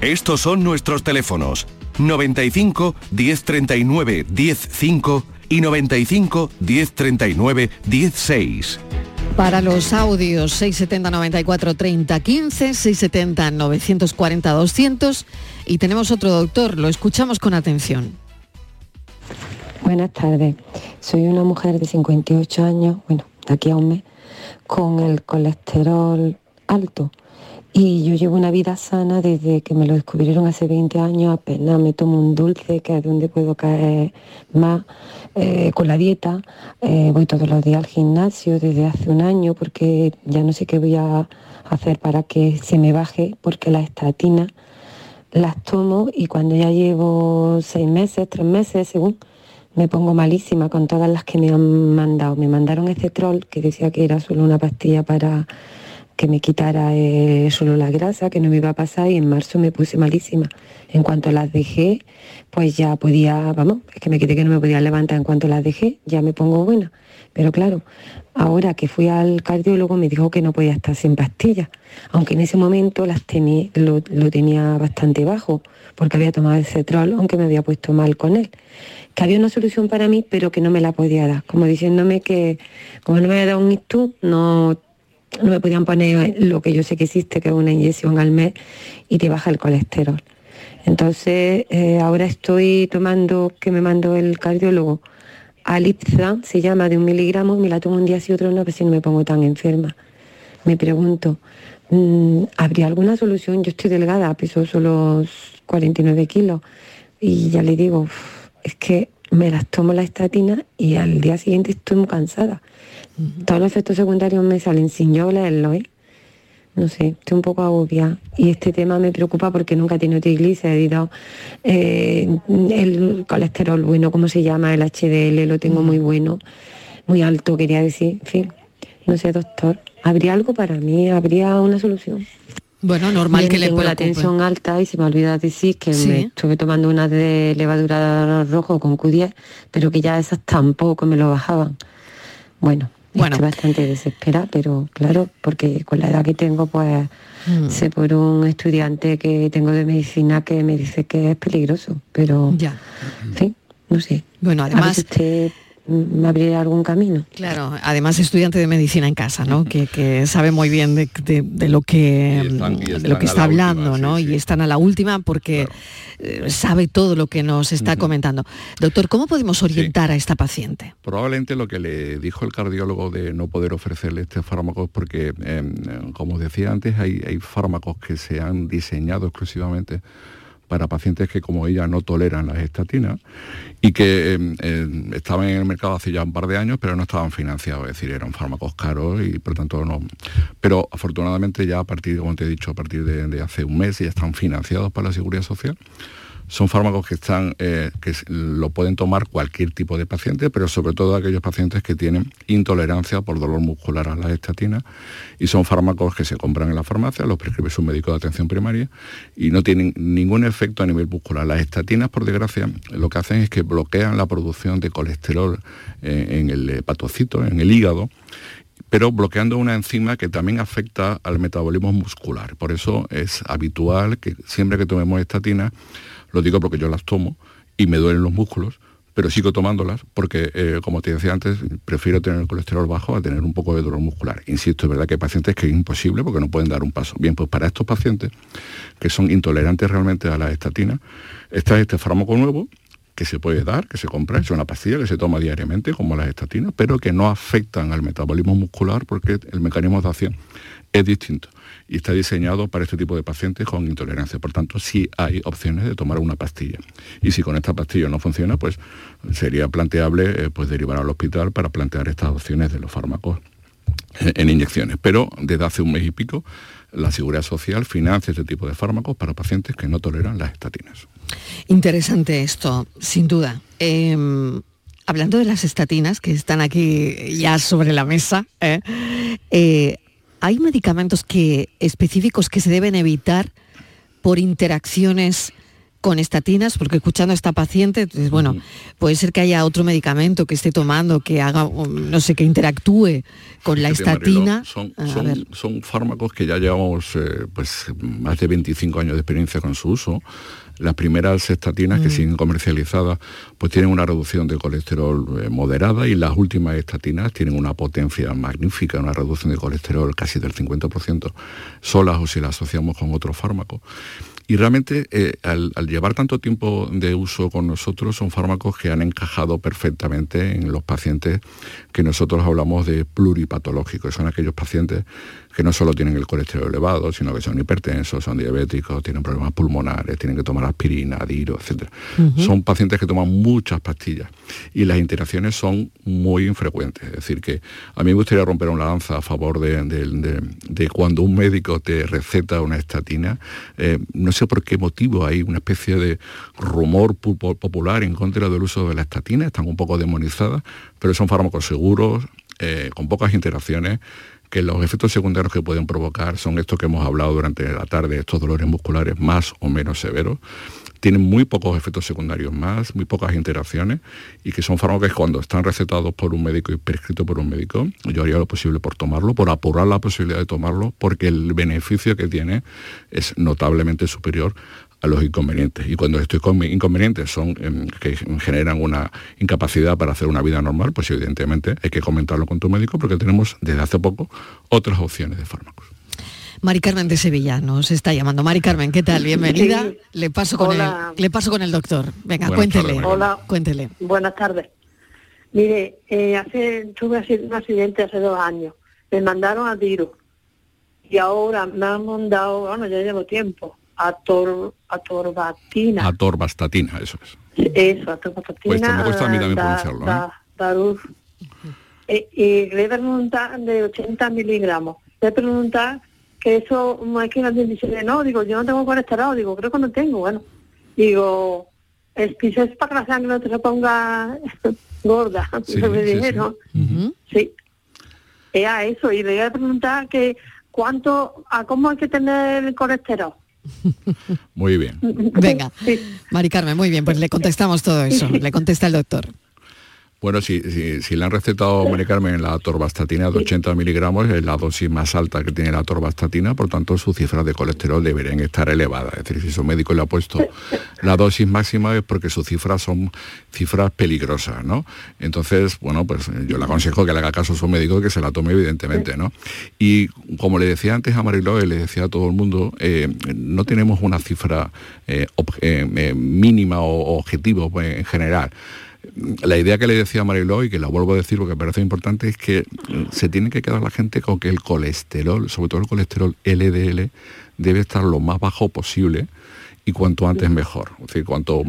Estos son nuestros teléfonos 95 1039 105 y 95 1039 16. Para los audios 670 94 30 15, 670 940 200 y tenemos otro doctor, lo escuchamos con atención. Buenas tardes. Soy una mujer de 58 años, bueno, de aquí a un mes, con el colesterol alto. Y yo llevo una vida sana desde que me lo descubrieron hace 20 años. Apenas me tomo un dulce, que es donde puedo caer más eh, con la dieta. Eh, voy todos los días al gimnasio desde hace un año porque ya no sé qué voy a hacer para que se me baje, porque las estatinas las tomo y cuando ya llevo seis meses, tres meses, según, me pongo malísima con todas las que me han mandado. Me mandaron ese troll que decía que era solo una pastilla para que me quitara eh, solo la grasa, que no me iba a pasar y en marzo me puse malísima. En cuanto las dejé, pues ya podía, vamos, es que me quedé que no me podía levantar en cuanto las dejé, ya me pongo buena. Pero claro, ahora que fui al cardiólogo me dijo que no podía estar sin pastillas, aunque en ese momento las tenía, lo, lo tenía bastante bajo, porque había tomado el cetrol, aunque me había puesto mal con él. Que había una solución para mí, pero que no me la podía dar, como diciéndome que como no me había dado un ISTU, no, no me podían poner lo que yo sé que existe, que es una inyección al mes y te baja el colesterol. Entonces, eh, ahora estoy tomando, que me mandó el cardiólogo, Alipza, se llama de un miligramo, me la tomo un día sí otro no, ver si no me pongo tan enferma. Me pregunto, mm, ¿habría alguna solución? Yo estoy delgada, peso solo 49 kilos y ya le digo, "Uf, es que me las tomo la estatina y al día siguiente estoy muy cansada. Todos los efectos secundarios me salen sin yo leerlo, ¿eh? No sé, estoy un poco agobiada. Y este tema me preocupa porque nunca he tenido triglicéridos. Eh, el colesterol bueno, ¿cómo se llama? El HDL lo tengo muy bueno, muy alto, quería decir. En fin, no sé, doctor. ¿Habría algo para mí? ¿Habría una solución? Bueno, normal que le tengo la tensión alta y se me olvida decir que Sí. me estuve tomando unas de levadura rojo con Q10, pero que ya esas tampoco me lo bajaban. Bueno, Bueno. estoy bastante desesperada, pero claro, porque con la edad que tengo, pues Mm. sé por un estudiante que tengo de medicina que me dice que es peligroso, pero ya. en fin, no sé. Bueno, A además- usted me abriría algún camino. Claro, además estudiante de medicina en casa, ¿no? Que, que sabe muy bien de, de- de lo que Y están- y de están lo que está la hablando, última, sí, ¿no? Y están a la última porque eh, sabe todo lo que nos está comentando. Doctor, ¿cómo podemos orientar a esta paciente? Probablemente lo que le dijo el cardiólogo de no poder ofrecerle este fármaco es porque, eh, como decía antes, hay, hay fármacos que se han diseñado exclusivamente para pacientes que como ella no toleran las estatinas y que eh, eh, estaban en el mercado hace ya un par de años pero no estaban financiados, es decir, eran fármacos caros y por tanto no. Pero afortunadamente ya a partir, como te he dicho, a partir de, de hace un mes ya están financiados por la Seguridad Social son fármacos que están, eh, que lo pueden tomar cualquier tipo de paciente, pero sobre todo aquellos pacientes que tienen intolerancia por dolor muscular a las estatinas y son fármacos que se compran en la farmacia, los prescribe su médico de atención primaria y no tienen ningún efecto a nivel muscular. Las estatinas, por desgracia, lo que hacen es que bloquean la producción de colesterol eh, en el hepatocito, en el hígado, pero bloqueando una enzima que también afecta al metabolismo muscular. Por eso es habitual que siempre que tomemos estatinas, lo digo porque yo las tomo y me duelen los músculos, pero sigo tomándolas porque, eh, como te decía antes, prefiero tener el colesterol bajo a tener un poco de dolor muscular. Insisto, es verdad que hay pacientes que es imposible porque no pueden dar un paso. Bien, pues para estos pacientes que son intolerantes realmente a la estatina, está este fármaco nuevo que se puede dar, que se compra, es una pastilla que se toma diariamente, como las estatinas, pero que no afectan al metabolismo muscular porque el mecanismo de acción es distinto y está diseñado para este tipo de pacientes con intolerancia. Por tanto, sí hay opciones de tomar una pastilla. Y si con esta pastilla no funciona, pues sería planteable eh, pues derivar al hospital para plantear estas opciones de los fármacos en inyecciones. Pero desde hace un mes y pico, la Seguridad Social financia este tipo de fármacos para pacientes que no toleran las estatinas. Interesante esto, sin duda. Em, hablando de las estatinas que están aquí ya sobre la mesa, ¿eh? Eh, hay medicamentos que, específicos que se deben evitar por interacciones con estatinas, porque escuchando a esta paciente, pues, bueno, puede ser que haya otro medicamento que esté tomando, que haga, no sé, que interactúe con la estatina. son, son, fármacos que ya llevamos eh, pues, más de 25 años de experiencia con su uso. Las primeras estatinas que mm. siguen comercializadas pues tienen una reducción de colesterol eh, moderada y las últimas estatinas tienen una potencia magnífica, una reducción de colesterol casi del 50% solas o si las asociamos con otros fármacos. Y realmente eh, al, llevar tanto tiempo de uso con nosotros son fármacos que han encajado perfectamente en los pacientes que nosotros hablamos de pluripatológicos. Son aquellos pacientes que no solo tienen el colesterol elevado, sino que son hipertensos, son diabéticos, tienen problemas pulmonares, tienen que tomar aspirina, diro, etc. Son pacientes que toman muchas pastillas y las interacciones son muy infrecuentes. Es decir, que a mí me gustaría romper una lanza a favor de, cuando un médico te receta una estatina. Eh, no sé por qué motivo hay una especie de rumor popular en contra del uso de la estatina, están un poco demonizadas, pero son fármacos seguros, eh, con pocas interacciones que los efectos secundarios que pueden provocar son estos que hemos hablado durante la tarde, estos dolores musculares más o menos severos. Tienen muy pocos efectos secundarios más, muy pocas interacciones y que son fármacos cuando están recetados por un médico y prescritos por un médico, yo haría lo posible por tomarlo, por apurar la posibilidad de tomarlo, porque el beneficio que tiene es notablemente superior a los inconvenientes. Y cuando estos inconvenientes son em, que generan una incapacidad para hacer una vida normal, pues evidentemente hay que comentarlo con tu médico porque tenemos desde hace poco otras opciones de fármacos. Mari Carmen de Sevilla nos está llamando. Mari Carmen, ¿qué tal? Bienvenida. Le paso con el le paso con el doctor. Venga, cuéntele. Hola. Cuéntele. Buenas tardes. Mire, eh, hace tuve un accidente hace dos años. Me mandaron a tiro y ahora me han mandado, bueno, ya llevo tiempo, ator, atorvatina. Atorvastatina, eso es. Eso, atorvastatina. Pues me cuesta a mí también pronunciarlo. ¿eh? eh, y le he preguntado de 80 miligramos. Le he preguntado que eso, hay que alguien dice, no, digo, yo no tengo colesterol, digo, creo que no tengo, bueno. Digo, es quizás para que la sangre no te se ponga gorda, sí, me dijeron. Sí. Era eso, y le voy a preguntar que cuánto, a cómo hay que tener el colesterol. Muy bien. Venga, Mari Carmen, muy bien, pues le contestamos todo eso, le contesta el doctor. Bueno, si, si, le han recetado, María Carmen, la torvastatina de 80 miligramos, es la dosis más alta que tiene la torvastatina, por tanto sus cifras de colesterol deberían estar elevadas. Es decir, si su médico le ha puesto la dosis máxima es porque sus cifras son cifras peligrosas, ¿no? Entonces, bueno, pues yo le aconsejo que le haga caso a su médico que se la tome evidentemente, ¿no? Y como le decía antes a Mariló, le decía a todo el mundo, eh, no tenemos una cifra eh, eh, mínima o objetivo pues, en general la idea que le decía a Mariló y que la vuelvo a decir porque me parece importante es que se tiene que quedar la gente con que el colesterol, sobre todo el colesterol LDL, debe estar lo más bajo posible y cuanto antes mejor. Es decir, cuanto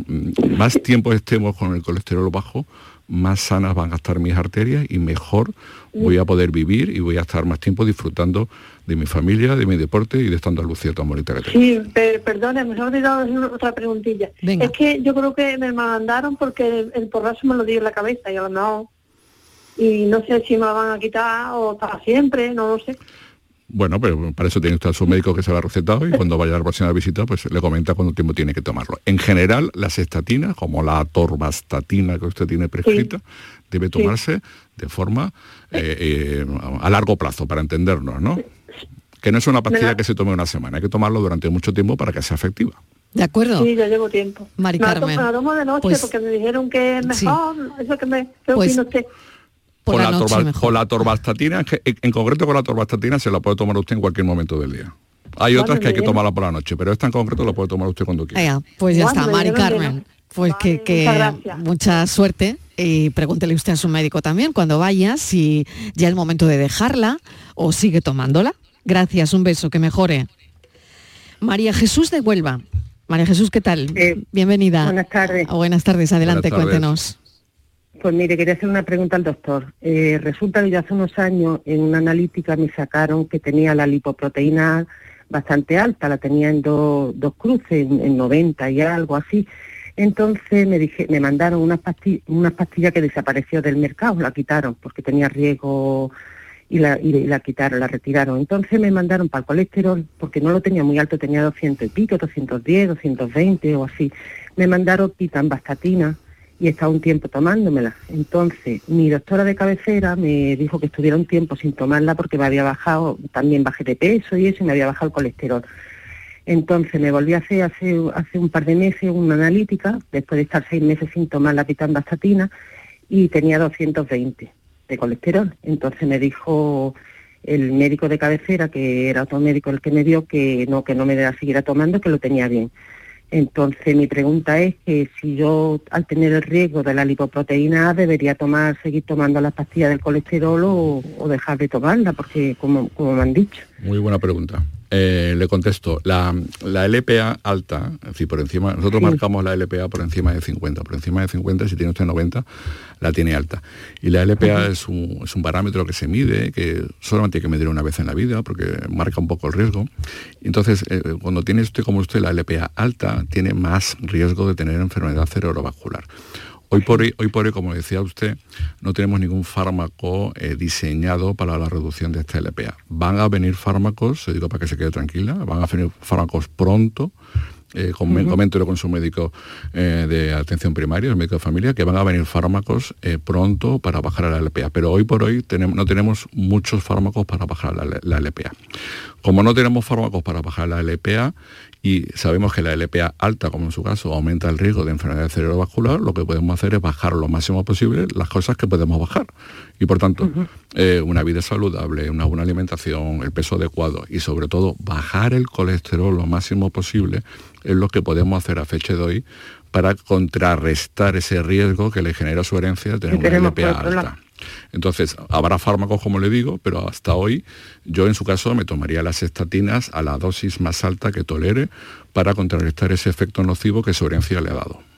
más tiempo estemos con el colesterol bajo, más sanas van a estar mis arterias y mejor voy a poder vivir y voy a estar más tiempo disfrutando de mi familia, de mi deporte y de esta Andalucía tan bonita que tengo. Sí, pe- perdone, me he olvidado de hacer otra preguntilla. Venga. Es que yo creo que me mandaron porque el, el porrazo me lo dio en la cabeza y a lo mejor... Y no sé si me lo van a quitar o para siempre, no lo sé. Bueno, pero para eso tiene usted a su médico que se lo ha recetado y cuando vaya a la próxima visita, pues le comenta cuánto tiempo tiene que tomarlo. En general, las estatinas, como la atorvastatina que usted tiene prescrita, debe tomarse de forma eh, eh, a largo plazo, para entendernos, ¿no? Que no es una pastilla que se tome una semana, hay que tomarlo durante mucho tiempo para que sea efectiva. ¿De acuerdo? Sí, ya llevo tiempo. Mari me la to- Carmen, Me la tomo de noche pues- porque me dijeron que es Sí. mejor. Eso que me... ¿Qué Pues- opina usted? Por la noche mejor. con la atorvastatina, en concreto con la atorvastatina se la puede tomar usted en cualquier momento del día. Hay otras que hay que tomarla por la noche, pero esta en concreto la puede tomar usted cuando quiera. Pues ya está, Mari Carmen. Pues que, que mucha suerte y pregúntele usted a su médico también cuando vaya si ya es momento de dejarla o sigue tomándola. Gracias, un beso, que mejore. María Jesús de Huelva. María Jesús, ¿qué tal? Bienvenida. Eh, buenas tardes. Buenas tardes, adelante, Buenas tardes. cuéntenos. Pues mire, quería hacer una pregunta al doctor. Eh, resulta que yo hace unos años en una analítica me sacaron que tenía la lipoproteína bastante alta, la tenía en do- dos cruces, en, en 90 y algo así. Entonces me dije, me mandaron unas pastillas, unas pastillas que desapareció del mercado, la quitaron porque tenía riesgo y la, y, la quitaron, la retiraron. Entonces me mandaron para el colesterol, porque no lo tenía muy alto, tenía 200 y pico, 210, 220 o así. Me mandaron pitambastatina y he estado un tiempo tomándomela. Entonces mi doctora de cabecera me dijo que estuviera un tiempo sin tomarla porque me había bajado, también bajé de peso y eso, y me había bajado el colesterol. Entonces me volví a hacer hace, hace un par de meses una analítica, después de estar seis meses sin tomar la pitambastatina, y tenía 220 de colesterol. Entonces me dijo el médico de cabecera, que era otro médico el que me dio, que no, que no me la siguiera tomando, que lo tenía bien. Entonces mi pregunta es que si yo al tener el riesgo de la lipoproteína A debería tomar, seguir tomando las pastillas del colesterol o, dejar de tomarla, porque como, como me han dicho. Muy buena pregunta. Eh, le contesto, la, la LPA alta, es decir, por encima, nosotros Sí. marcamos la LPA por encima de 50, por encima de 50, si tiene usted 90, la tiene alta. Y la LPA es, un, es un parámetro que se mide, que solamente hay que medir una vez en la vida, porque marca un poco el riesgo. Entonces, eh, cuando tiene usted como usted la LPA alta, tiene más riesgo de tener enfermedad cerebrovascular. Hoy por hoy, como decía usted, no tenemos ningún fármaco eh, diseñado para la reducción de esta LPA. Van a venir fármacos, se digo para que se quede tranquila, van a venir fármacos pronto, eh, com- Ujú. coméntelo con su médico eh, de atención primaria, el médico de familia, que van a venir fármacos eh, pronto para bajar la LPA. Pero hoy por hoy tenemos, no tenemos muchos fármacos para bajar la, la LPA. Como no tenemos fármacos para bajar la LPA y sabemos que la LPA alta, como en su caso, aumenta el riesgo de enfermedad cerebrovascular, lo que podemos hacer es bajar lo máximo posible las cosas que podemos bajar. Y por tanto, eh, una vida saludable, una buena alimentación, el peso adecuado y sobre todo bajar el colesterol lo máximo posible es lo que podemos hacer a fecha de hoy para contrarrestar ese riesgo que le genera su herencia de tener una LPA alta. Entonces, habrá fármacos, como le digo, pero hasta hoy yo en su caso me tomaría las estatinas a la dosis más alta que tolere para contrarrestar ese efecto nocivo que su herencia le ha dado.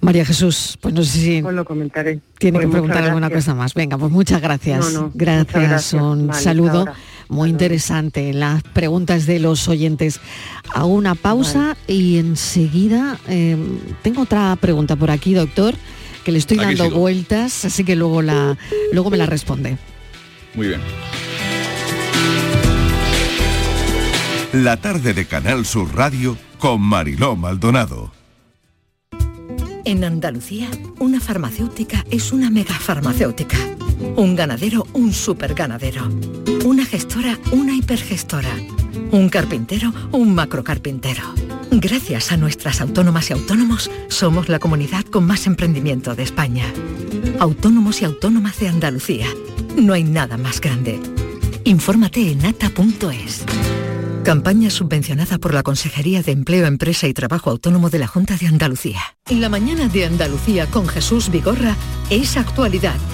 María Jesús, pues no sé si Pues lo comentaré. tiene Pues que preguntar muchas alguna cosa más. Venga, pues muchas gracias. No, no, gracias, muchas gracias. un Vale, saludo muy interesante. Las preguntas de los oyentes. Hago una pausa y enseguida eh, tengo otra pregunta por aquí, doctor, que le estoy Aquí dando sigo. vueltas, así que luego la luego me la responde. Muy bien. La tarde de Canal Sur Radio con Mariló Maldonado. En Andalucía, una farmacéutica es una megafarmacéutica. Un ganadero, un superganadero. Una gestora, una hipergestora. Un carpintero, un macrocarpintero. Gracias a nuestras autónomas y autónomos, somos la comunidad con más emprendimiento de España. Autónomos y autónomas de Andalucía. No hay nada más grande. Infórmate en ata.es. Campaña subvencionada por la Consejería de Empleo, Empresa y Trabajo Autónomo de la Junta de Andalucía. La mañana de Andalucía con Jesús Vigorra es actualidad,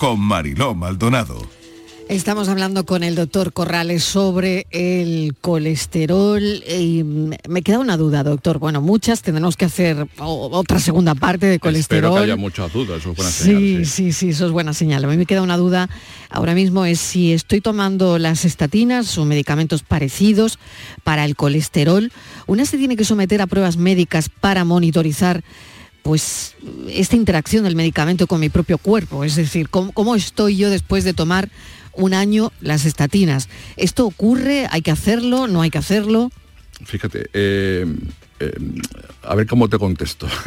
con Mariló Maldonado. Estamos hablando con el doctor Corrales sobre el colesterol y mm, me queda una duda, doctor. Bueno, muchas tendremos que hacer otra segunda parte de Espero colesterol. que haya muchas dudas, eso es buena Sí, señal, sí, sí, eso es buena señal. A mí me queda una duda ahora mismo es si estoy tomando las estatinas o medicamentos parecidos para el colesterol. Una se tiene que someter a pruebas médicas para monitorizar pues esta interacción del medicamento con mi propio cuerpo, es decir, cómo, cómo estoy yo después de tomar un año las estatinas. ¿Esto ocurre? ¿Hay que hacerlo? ¿No hay que hacerlo? Fíjate, eh, eh, a ver cómo te contesto.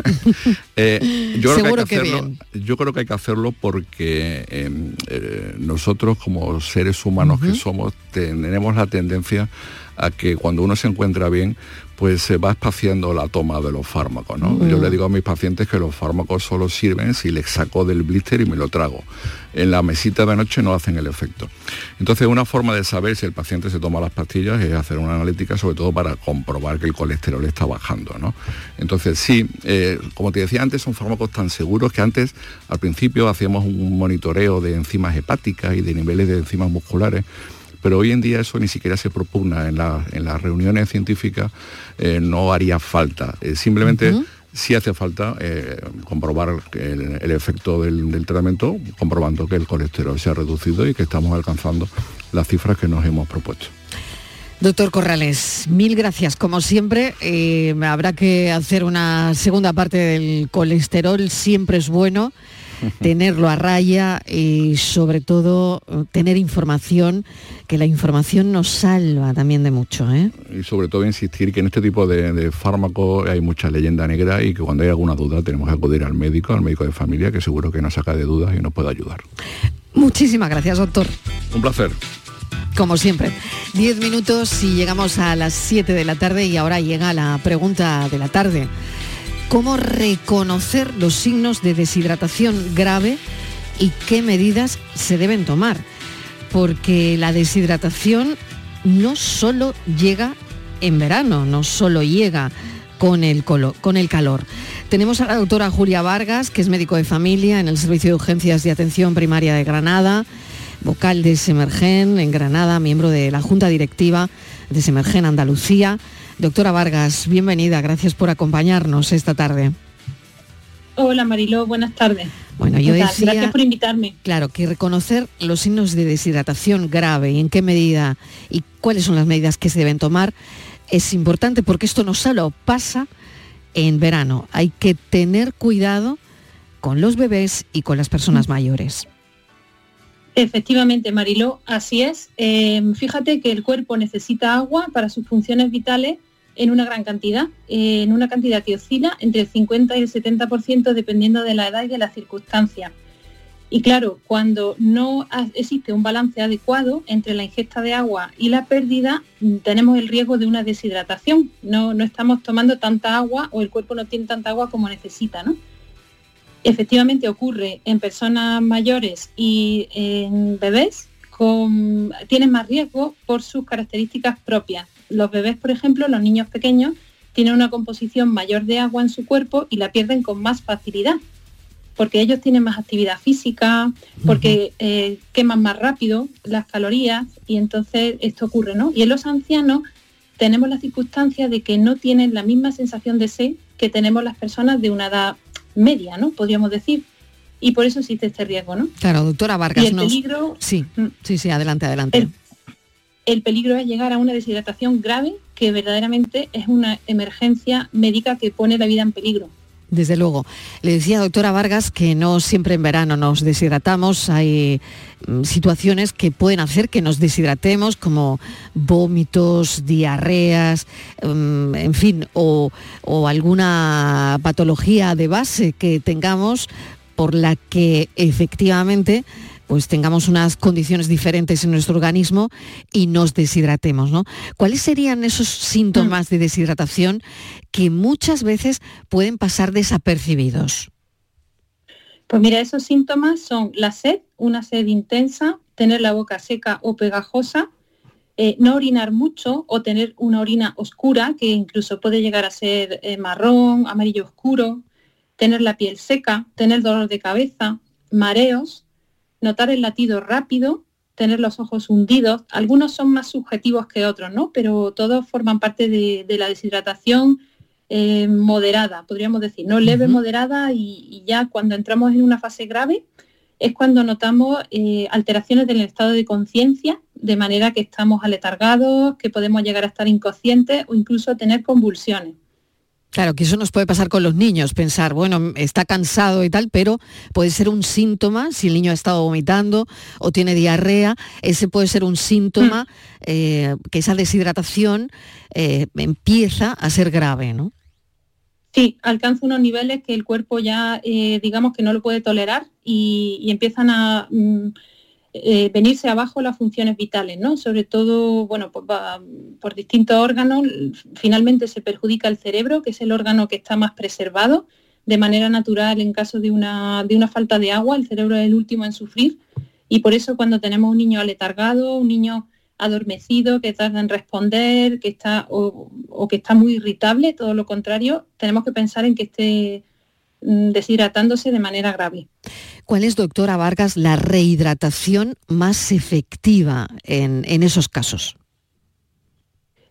Eh, yo, creo Seguro que hay que que hacerlo, yo creo que hay que hacerlo porque eh, nosotros como seres humanos que somos tenemos la tendencia a que cuando uno se encuentra bien pues se va espaciando la toma de los fármacos. ¿no? Mm. Yo le digo a mis pacientes que los fármacos solo sirven si les saco del blister y me lo trago. En la mesita de noche no hacen el efecto. Entonces una forma de saber si el paciente se toma las pastillas es hacer una analítica sobre todo para comprobar que el colesterol está bajando. ¿no? Entonces sí, eh, como te decía antes, son fármacos tan seguros que antes al principio hacíamos un monitoreo de enzimas hepáticas y de niveles de enzimas musculares pero hoy en día eso ni siquiera se propugna en, la- en las reuniones científicas, eh, no haría falta. Eh, simplemente sí hace falta eh, comprobar el, el efecto del, del tratamiento, comprobando que el colesterol se ha reducido y que estamos alcanzando las cifras que nos hemos propuesto. Doctor Corrales, mil gracias. Como siempre, eh, habrá que hacer una segunda parte del colesterol. Siempre es bueno tenerlo a raya y sobre todo tener información, que la información nos salva también de mucho. ¿eh? Y sobre todo insistir que en este tipo de, de fármacos hay mucha leyenda negra y que cuando hay alguna duda tenemos que acudir al médico, al médico de familia, que seguro que nos saca de dudas y nos puede ayudar. Muchísimas gracias, doctor. Un placer. Como siempre, 10 minutos y llegamos a las 7 de la tarde y ahora llega la pregunta de la tarde. ¿Cómo reconocer los signos de deshidratación grave y qué medidas se deben tomar? Porque la deshidratación no solo llega en verano, no solo llega con el, con el calor. Tenemos a la doctora Julia Vargas, que es médico de familia en el Servicio de Urgencias de Atención Primaria de Granada, vocal de Semergen en Granada, miembro de la Junta Directiva de Semergen Andalucía. Doctora Vargas, bienvenida, gracias por acompañarnos esta tarde. Hola Mariló, buenas tardes. Bueno, yo decía- Gracias por invitarme. Claro, que reconocer los signos de deshidratación grave y en qué medida y cuáles son las medidas que se deben tomar es importante porque esto no solo pasa en verano, hay que tener cuidado con los bebés y con las personas mayores. Efectivamente, Mariló, así es. Eh, fíjate que el cuerpo necesita agua para sus funciones vitales en una gran cantidad, en una cantidad que oscila entre el 50 y el 70% dependiendo de la edad y de las circunstancias. Y claro, cuando no existe un balance adecuado entre la ingesta de agua y la pérdida, mm, tenemos el riesgo de una deshidratación. No, no estamos tomando tanta agua o el cuerpo no tiene tanta agua como necesita, ¿no? Efectivamente ocurre en personas mayores y en bebés, con, tienen más riesgo por sus características propias. Los bebés, por ejemplo, los niños pequeños, tienen una composición mayor de agua en su cuerpo y la pierden con más facilidad, porque ellos tienen más actividad física, porque eh, queman más rápido las calorías y entonces esto ocurre, ¿no? Y en los ancianos tenemos la circunstancia de que no tienen la misma sensación de sed que tenemos las personas de una edad media, ¿no? Podríamos decir. Y por eso existe este riesgo, ¿no? Claro, doctora Vargas, Y el nos- peligro- Sí, sí, sí, adelante, adelante. El peligro es llegar a una deshidratación grave que verdaderamente es una emergencia médica que pone la vida en peligro. Desde luego. Le decía doctora Vargas que no siempre en verano nos deshidratamos, hay mm, situaciones que pueden hacer que nos deshidratemos, como vómitos, diarreas, mm, en fin, o alguna patología de base que tengamos por la que efectivamente pues tengamos unas condiciones diferentes en nuestro organismo y nos deshidratemos, ¿no? ¿Cuáles serían esos síntomas de deshidratación que muchas veces pueden pasar desapercibidos? Pues mira, esos síntomas son la sed, una sed intensa, tener la boca seca o pegajosa, eh, no orinar mucho o tener una orina oscura, que incluso puede llegar a ser eh, marrón, amarillo oscuro, tener la piel seca, tener dolor de cabeza, mareos, notar el latido rápido, tener los ojos hundidos. Algunos son más subjetivos que otros, ¿no? Pero todos forman parte de, la deshidratación eh, moderada, podríamos decir, no leve, moderada y, ya cuando entramos en una fase grave es cuando notamos eh, alteraciones del estado de conciencia, de manera que estamos aletargados, que podemos llegar a estar inconscientes o incluso tener convulsiones. Claro, que eso nos puede pasar con los niños, pensar, bueno, está cansado y tal, pero puede ser un síntoma, si el niño ha estado vomitando o tiene diarrea, ese puede ser un síntoma mm. eh, que esa deshidratación eh, empieza a ser grave, ¿no? Sí, alcanza unos niveles que el cuerpo ya, eh, digamos que no lo puede tolerar y, empiezan a... Mm, eh, venirse abajo las funciones vitales, ¿no? Sobre todo, bueno, pues por distintos órganos, finalmente se perjudica el cerebro, que es el órgano que está más preservado. De manera natural, en caso de una, de una falta de agua, el cerebro es el último en sufrir. Y por eso cuando tenemos un niño aletargado, un niño adormecido, que tarda en responder, que está o, que está muy irritable, todo lo contrario, tenemos que pensar en que esté mm, deshidratándose de manera grave. ¿Cuál es, doctora Vargas, la rehidratación más efectiva en, esos casos?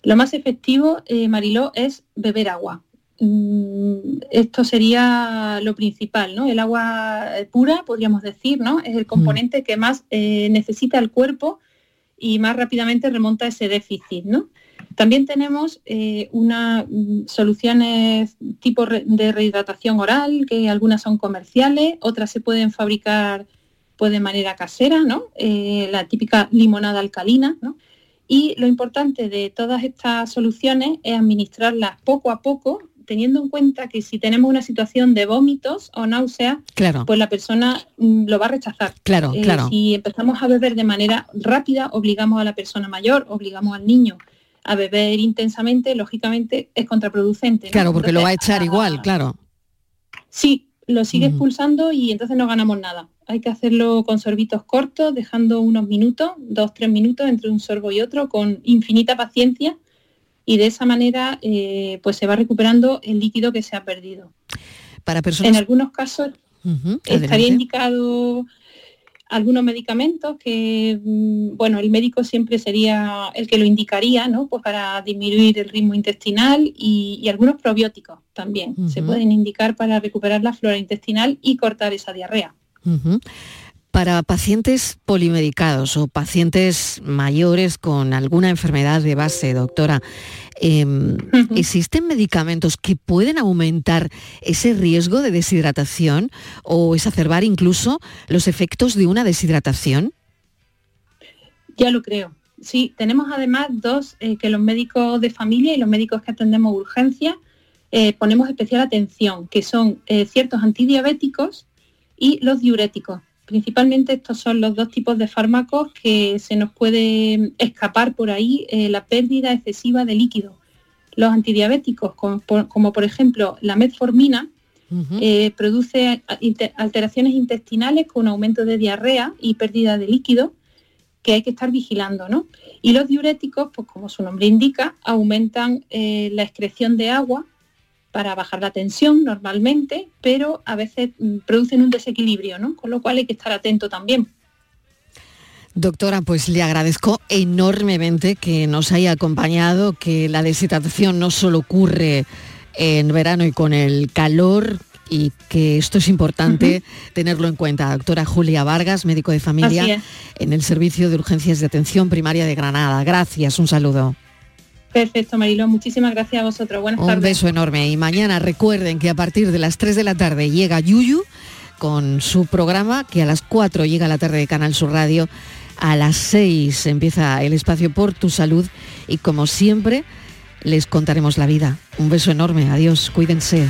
Lo más efectivo, eh, Mariló, es beber agua. Mm, esto sería lo principal, ¿no? El agua pura, podríamos decir, ¿no? Es el componente que más eh, necesita el cuerpo y más rápidamente remonta ese déficit, ¿no? También tenemos eh, unas mm, soluciones tipo de rehidratación oral, que algunas son comerciales, otras se pueden fabricar pues, de manera casera, ¿no? Eh, la típica limonada alcalina. Y lo importante de todas estas soluciones es administrarlas poco a poco, teniendo en cuenta que si tenemos una situación de vómitos o náuseas, pues la persona mm, lo va a rechazar. Claro, eh, claro. Si empezamos a beber de manera rápida, obligamos a la persona mayor, obligamos al niño a beber intensamente, lógicamente es contraproducente. Claro, porque lo va a echar igual, claro. Sí, lo sigue expulsando y entonces no ganamos nada. Hay que hacerlo con sorbitos cortos, dejando unos minutos, dos, tres minutos entre un sorbo y otro, con infinita paciencia y de esa manera eh, pues se va recuperando el líquido que se ha perdido. Para personas... En algunos casos estaría indicado algunos medicamentos que, mm, bueno, el médico siempre sería el que lo indicaría, ¿no? Pues para disminuir el ritmo intestinal y, algunos probióticos también se pueden indicar para recuperar la flora intestinal y cortar esa diarrea. Para pacientes polimedicados o pacientes mayores con alguna enfermedad de base, doctora, em, ¿existen medicamentos que pueden aumentar ese riesgo de deshidratación o exacerbar incluso los efectos de una deshidratación? Ya lo creo. Sí, tenemos además dos eh, que los médicos de familia y los médicos que atendemos urgencia eh, ponemos especial atención, que son eh, ciertos antidiabéticos y los diuréticos Principalmente estos son los dos tipos de fármacos que se nos puede escapar por ahí eh, la pérdida excesiva de líquido. Los antidiabéticos, como por, ejemplo la metformina, eh, produce alteraciones intestinales con aumento de diarrea y pérdida de líquido que hay que estar vigilando. ¿no? Y los diuréticos, pues como su nombre indica, aumentan eh, la excreción de agua para bajar la tensión normalmente, pero a veces mm, producen un desequilibrio, ¿no? Con lo cual hay que estar atento también. Doctora, pues le agradezco enormemente que nos haya acompañado, que la deshidratación no solo ocurre en verano y con el calor y que esto es importante tenerlo en cuenta. Doctora Julia Vargas, médico de familia en el Servicio de Urgencias de Atención Primaria de Granada. Gracias, un saludo. Perfecto, Marilo. Muchísimas gracias a vosotros. Buenas tardes. Un beso enorme. Y mañana recuerden que a partir de las 3 de la tarde llega Yuyu con su programa, que a las 4 llega la tarde de Canal Sur Radio. A las 6 empieza el espacio por tu salud y como siempre les contaremos la vida. Un beso enorme. Adiós. Cuídense.